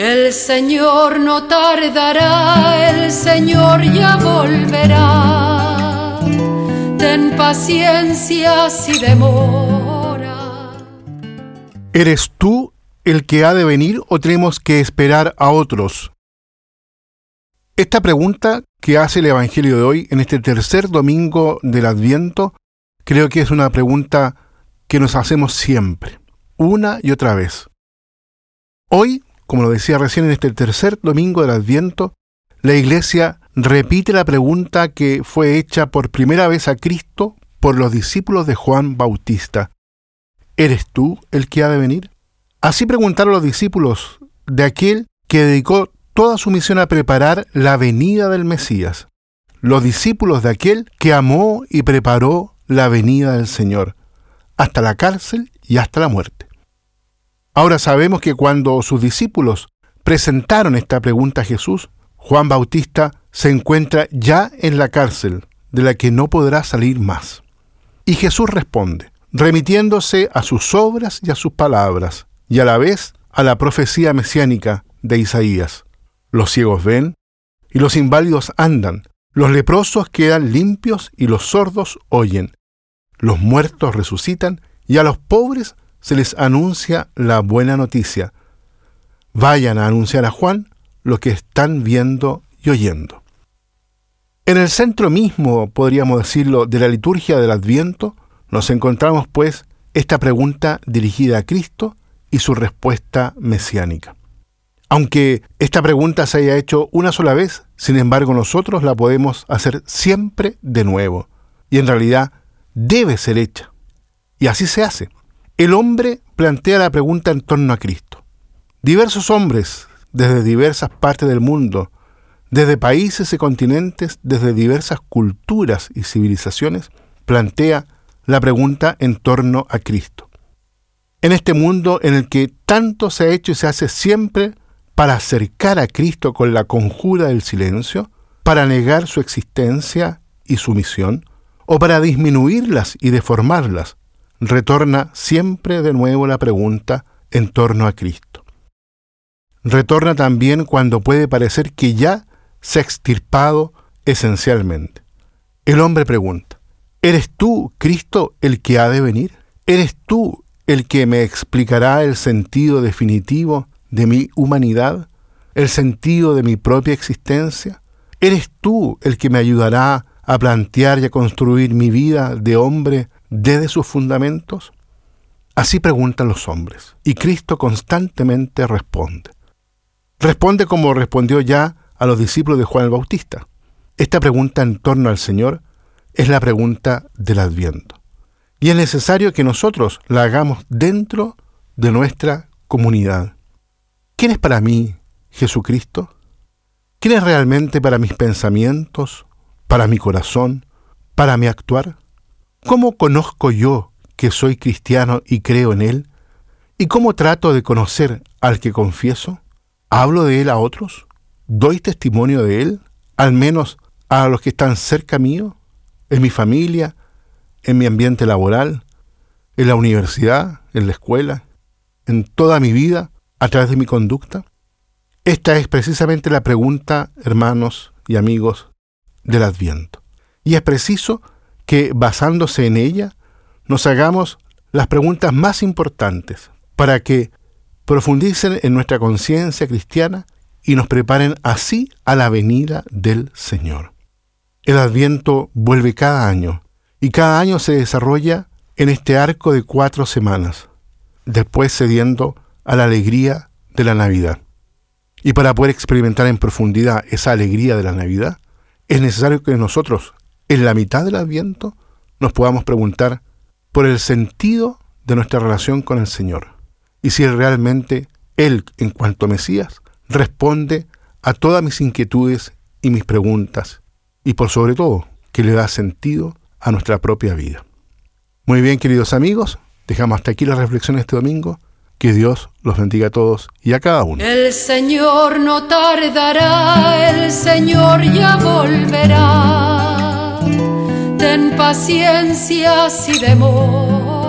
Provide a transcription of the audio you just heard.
El Señor no tardará, el Señor ya volverá. Ten paciencia si demora. ¿Eres tú el que ha de venir o tenemos que esperar a otros? Esta pregunta que hace el Evangelio de hoy en este tercer domingo del Adviento, creo que es una pregunta que nos hacemos siempre, una y otra vez. Hoy, como lo decía recién en este tercer domingo del Adviento, la Iglesia repite la pregunta que fue hecha por primera vez a Cristo por los discípulos de Juan Bautista. ¿Eres tú el que ha de venir? Así preguntaron los discípulos de aquel que dedicó toda su misión a preparar la venida del Mesías, los discípulos de aquel que amó y preparó la venida del Señor, hasta la cárcel y hasta la muerte. Ahora sabemos que cuando sus discípulos presentaron esta pregunta a Jesús, Juan Bautista se encuentra ya en la cárcel, de la que no podrá salir más. Y Jesús responde, remitiéndose a sus obras y a sus palabras, y a la vez a la profecía mesiánica de Isaías. Los ciegos ven y los inválidos andan, los leprosos quedan limpios y los sordos oyen. Los muertos resucitan y a los pobres se les anuncia la buena noticia. Vayan a anunciar a Juan lo que están viendo y oyendo. En el centro mismo, podríamos decirlo, de la liturgia del Adviento, nos encontramos pues esta pregunta dirigida a Cristo y su respuesta mesiánica. Aunque esta pregunta se haya hecho una sola vez, sin embargo nosotros la podemos hacer siempre de nuevo. Y en realidad debe ser hecha. Y así se hace. El hombre plantea la pregunta en torno a Cristo. Diversos hombres, desde diversas partes del mundo, desde países y continentes, desde diversas culturas y civilizaciones, plantea la pregunta en torno a Cristo. En este mundo en el que tanto se ha hecho y se hace siempre para acercar a Cristo con la conjura del silencio, para negar su existencia y su misión, o para disminuirlas y deformarlas, retorna siempre de nuevo la pregunta en torno a Cristo. Retorna también cuando puede parecer que ya se ha extirpado esencialmente. El hombre pregunta, ¿eres tú, Cristo, el que ha de venir? ¿Eres tú el que me explicará el sentido definitivo de mi humanidad, el sentido de mi propia existencia? ¿Eres tú el que me ayudará a plantear y a construir mi vida de hombre desde sus fundamentos? Así preguntan los hombres, y Cristo constantemente responde. Responde como respondió ya a los discípulos de Juan el Bautista. Esta pregunta en torno al Señor es la pregunta del Adviento. Y es necesario que nosotros la hagamos dentro de nuestra comunidad. ¿Quién es para mí Jesucristo? ¿Quién es realmente para mis pensamientos, para mi corazón, para mi actuar? ¿Cómo conozco yo que soy cristiano y creo en Él? ¿Y cómo trato de conocer al que confieso? ¿Hablo de Él a otros? ¿Doy testimonio de Él? Al menos a los que están cerca mío, en mi familia, en mi ambiente laboral, en la universidad, en la escuela, en toda mi vida a través de mi conducta? Esta es precisamente la pregunta, hermanos y amigos, del Adviento. Y es preciso que, basándose en ella, nos hagamos las preguntas más importantes para que profundicen en nuestra conciencia cristiana y nos preparen así a la venida del Señor. El Adviento vuelve cada año y cada año se desarrolla en este arco de cuatro semanas, después cediendo a la alegría de la Navidad. Y para poder experimentar en profundidad esa alegría de la Navidad, es necesario que nosotros, en la mitad del Adviento, nos podamos preguntar por el sentido de nuestra relación con el Señor. Y si realmente Él, en cuanto Mesías, responde a todas mis inquietudes y mis preguntas, y por sobre todo, que le da sentido a nuestra propia vida. Muy bien, queridos amigos, dejamos hasta aquí la reflexión este domingo. Que Dios los bendiga a todos y a cada uno. El Señor no tardará, el Señor ya volverá. Paciencia si demora